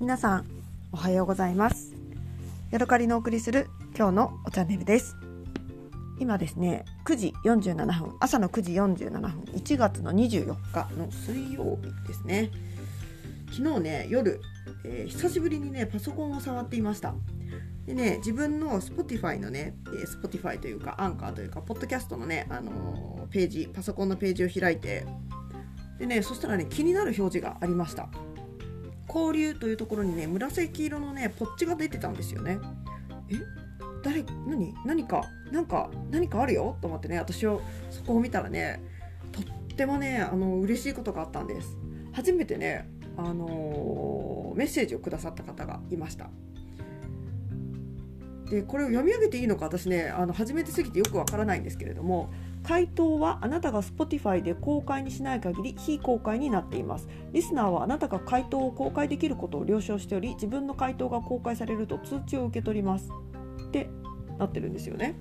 皆さんおはようございます。ヤドカリのお送りする今日のおチャンネルです。今ですね9時47分朝の9時47分1月の24日の水曜日ですね。昨日ね夜、えー、久しぶりにねパソコンを触っていました。でね自分の Spotify のね、え、Spotify というかアンカーというかポッドキャストのね、あのー、ページパソコンのページを開いてでねそしたらね気になる表示がありました。交流というところにね紫色のねポッチが出てたんですよね。え？誰？何？何か？なんか何かあるよ？と思ってね私をそこを見たらねとってもねあの嬉しいことがあったんです。初めてねあのー、メッセージをくださった方がいました。でこれを読み上げていいのか私ねあの初めてすぎてよくわからないんですけれども回答はあなたが Spotify で公開にしない限り非公開になっています。リスナーはあなたが回答を公開できることを了承しており自分の回答が公開されると通知を受け取ります。ってなってるんですよね。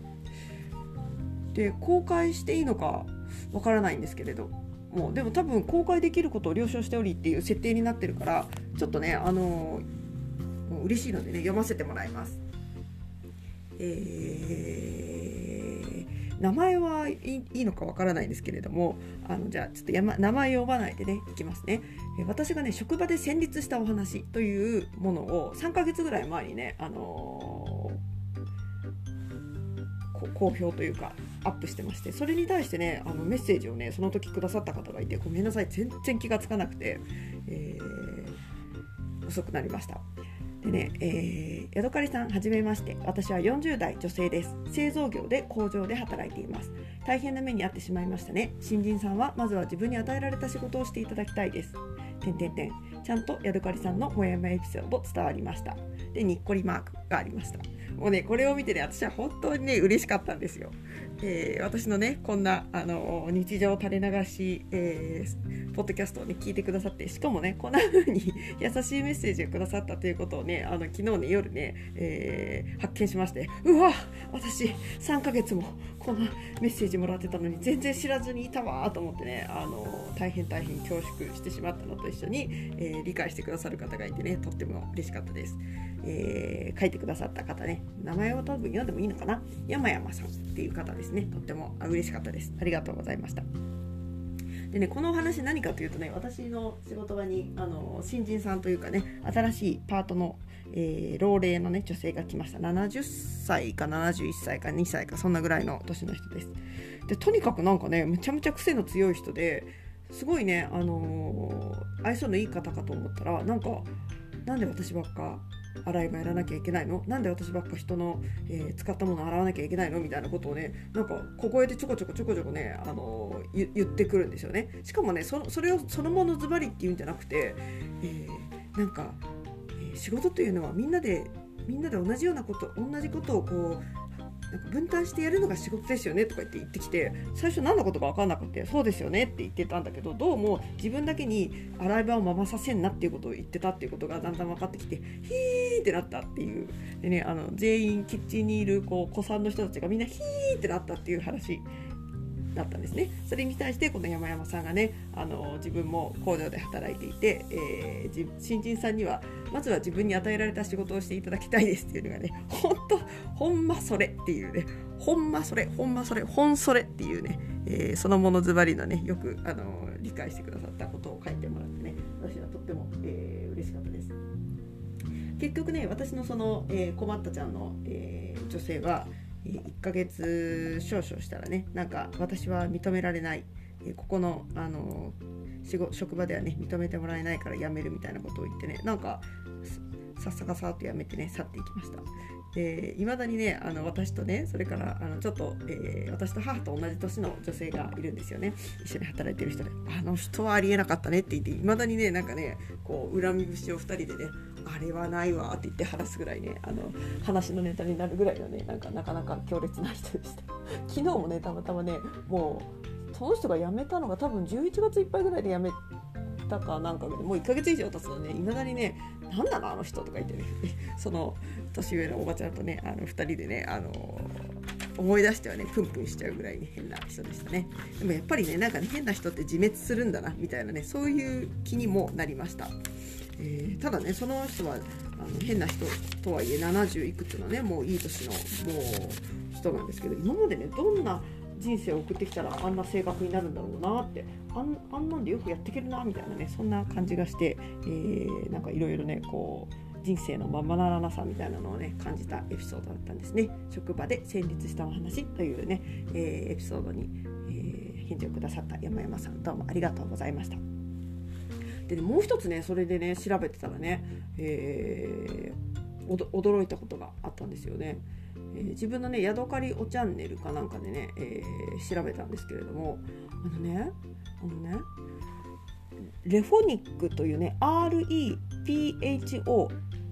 で公開していいのかわからないんですけれど。もうでも多分公開できることを了承しておりっていう設定になってるからちょっとねあのー、嬉しいのでね読ませてもらいます。えー、名前はいいのかわからないんですけれどもあのじゃあちょっとや、ま、名前呼ばないでねいきますね、え、私がね職場で戦慄したお話というものを3ヶ月ぐらい前にね、あのー、公表というかアップしてましてそれに対してねあのメッセージをねその時くださった方がいてごめんなさい全然気がつかなくて、えー、遅くなりました。でね、えー、ヤドカリさんはじめまして。私は40代女性です。製造業で工場で働いています。大変な目に遭ってしまいましたね。新人さんはまずは自分に与えられた仕事をしていただきたいです。てんてんてん。ちゃんとヤドカリさんのほやまエピソード伝わりました。でにっこりマークがありました。もうねこれを見てね私は本当にね嬉しかったんですよ。えー、私のねこんなあの日常垂れ流し、えー、ポッドキャストをね聞いてくださってしかもねこんな風に 優しいメッセージをくださったということをねあの昨日ね夜ね、えー、発見しましてうわ私3ヶ月もこんなメッセージもらってたのに全然知らずにいたわと思ってねあの大変大変恐縮してしまったのと一緒に、えー、理解してくださる方がいてねとっても嬉しかったです、えー、書いてくださった方ね名前を多分読んでもいいのかな？山山さんっていう方ですね。とっても嬉しかったです。ありがとうございました。でね、このお話何かというとね私の仕事場にあの新人さんというかね新しいパートのえー、老齢のね女性が来ました。70歳か71歳か2歳かそんなぐらいの年の人です。でとにかくなんかねむちゃむちゃ癖の強い人ですごいね、あのー、愛想のいい方かと思ったらなんかなんで私ばっか洗い場やらなきゃいけないの？なんで私ばっか人の、えー、使ったもの洗わなきゃいけないの？みたいなことをねなんか小声でちょこちょこちょこちょこね、あのー、言ってくるんですよね。しかもねそそれをそのものズバリっていうんじゃなくて、えー、なんかえ仕事というのはみんなでみんなで同じようなこと同じことをこうなんか分担してやるのが仕事ですよねとか言って言ってきて最初何のことか分かんなくてそうですよねって言ってたんだけどどうも自分だけに洗い場を回させんなっていうことを言ってたっていうことがだんだん分かってきてヒーってなったっていう。でねあの全員キッチンにいるこう子さんの人たちがみんなヒーってなったっていう話。だったんですね。それに対してこの山山さんがねあの自分も工場で働いていて、えー、新人さんにはまずは自分に与えられた仕事をしていただきたいですっていうのがねほんとほんまそれっていうねほんまそれほんまそれほんそれっていうね、えー、そのものズバリのねよくあの理解してくださったことを書いてもらってね私はとっても、えー、嬉しかったです。結局ね私のその、えー、困ったちゃんの、えー、女性は1ヶ月少々したらねなんか私は認められない。ここのあの職場ではね認めてもらえないから辞めるみたいなことを言ってねなんかさっさかさっと辞めてね去っていきました。いまだにねあの私とねそれからあのちょっと、えー、私と母と同じ年の女性がいるんですよね。一緒に働いてる人で。あの人はありえなかったねって言っていまだにねなんかねこう恨み節を2人でねあれはないわって言って話すぐらいねあの話のネタになるぐらいのねなんかなかなか強烈な人でした。昨日もねたまたまねもうその人が辞めたのが多分11月いっぱいぐらいで辞めたかなんかでもう1ヶ月以上経つのねいまだにね何なのあの人とか言ってね。その年上のおばちゃんとねあの2人でねあの思い出してはねプンプンしちゃうぐらい変な人でしたね。でもやっぱりねなんかね変な人って自滅するんだなみたいなねそういう気にもなりました、えー、ただねその人はあの変な人とはいえ70いくつのねもういい年のもう人なんですけど今までねどんな人生を送ってきたらあんな性格になるんだろうなってあんあんなんでよくやっていけるなみたいなねそんな感じがして、えー、なんかいろいろねこう人生のままならなさみたいなのをね感じたエピソードだったんですね。職場で戦慄したお話というね、えー、エピソードに、えー、返事をくださった山山さんどうもありがとうございました。で、ね、もう一つねそれでね調べてたらね、えー、驚いたことがあったんですよね。えー、自分のねヤドカリおチャンネルかなんかでね、えー、調べたんですけれどもあのねあのねレフォニックというね REPHO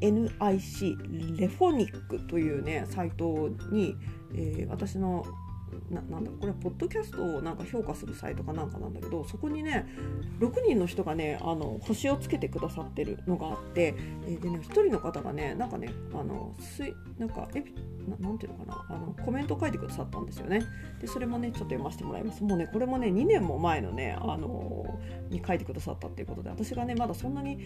NIC レフォニックというねサイトに、えー、私のななんだこれポッドキャストをなんか評価するサイトかなんかなんだけどそこにね6人の人がねあの星をつけてくださってるのがあって、えー、でね1人の方がねなんかねあのすいなんかエピななんていうのかなあのコメントを書いてくださったんですよねでそれもねちょっと読ませてもらいますもうねこれもね2年も前のねあのに書いてくださったっていうことで私がねまだそんなに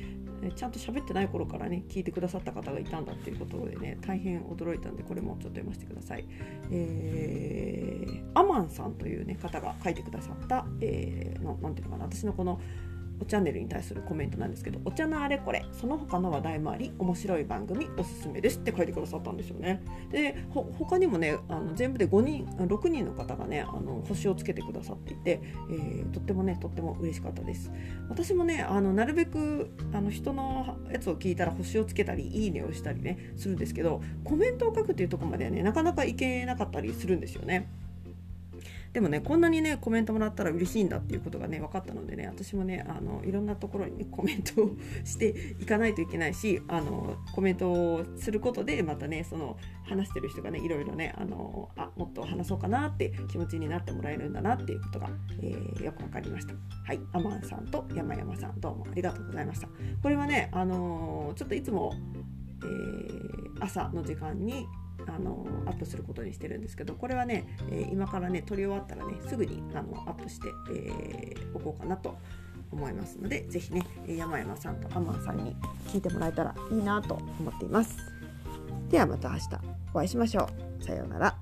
ちゃんと喋ってない頃からね聞いてくださった方がいたんだっていうことでね大変驚いたんでこれもちょっと読ませてください。えー、アマンさんという、ね、方が書いてくださった、えー、なんていうのかな私のこのおチャンネルに対するコメントなんですけど、お茶のあれこれ、その他の話題もあり、面白い番組おすすめですって書いてくださったんですよね。でほ、他にもね、あの全部で5人、6人の方がね、あの星をつけてくださっていて、えー、とってもね、とっても嬉しかったです。私もね、あのなるべくあの人のやつを聞いたら星をつけたり、いいねをしたりね、するんですけど、コメントを書くっていうとこまではね、なかなかいけなかったりするんですよね。でもねこんなにねコメントもらったら嬉しいんだっていうことがね分かったのでね私もねあのいろんなところに、ね、コメントをしていかないといけないしあのコメントをすることでまたねその話してる人がねいろいろねあのあもっと話そうかなって気持ちになってもらえるんだなっていうことが、えー、よく分かりました。はい。アマンさんと山山さんどうもありがとうございました。これはねあのちょっといつも、えー、朝の時間にあのアップすることにしてるんですけどこれはね、え、今からね撮り終わったらねすぐにあのアップして、えー、おこうかなと思いますので是非ね山山さんとアマンさんに聞いてもらえたらいいなと思っています。ではまた明日お会いしましょう。さようなら。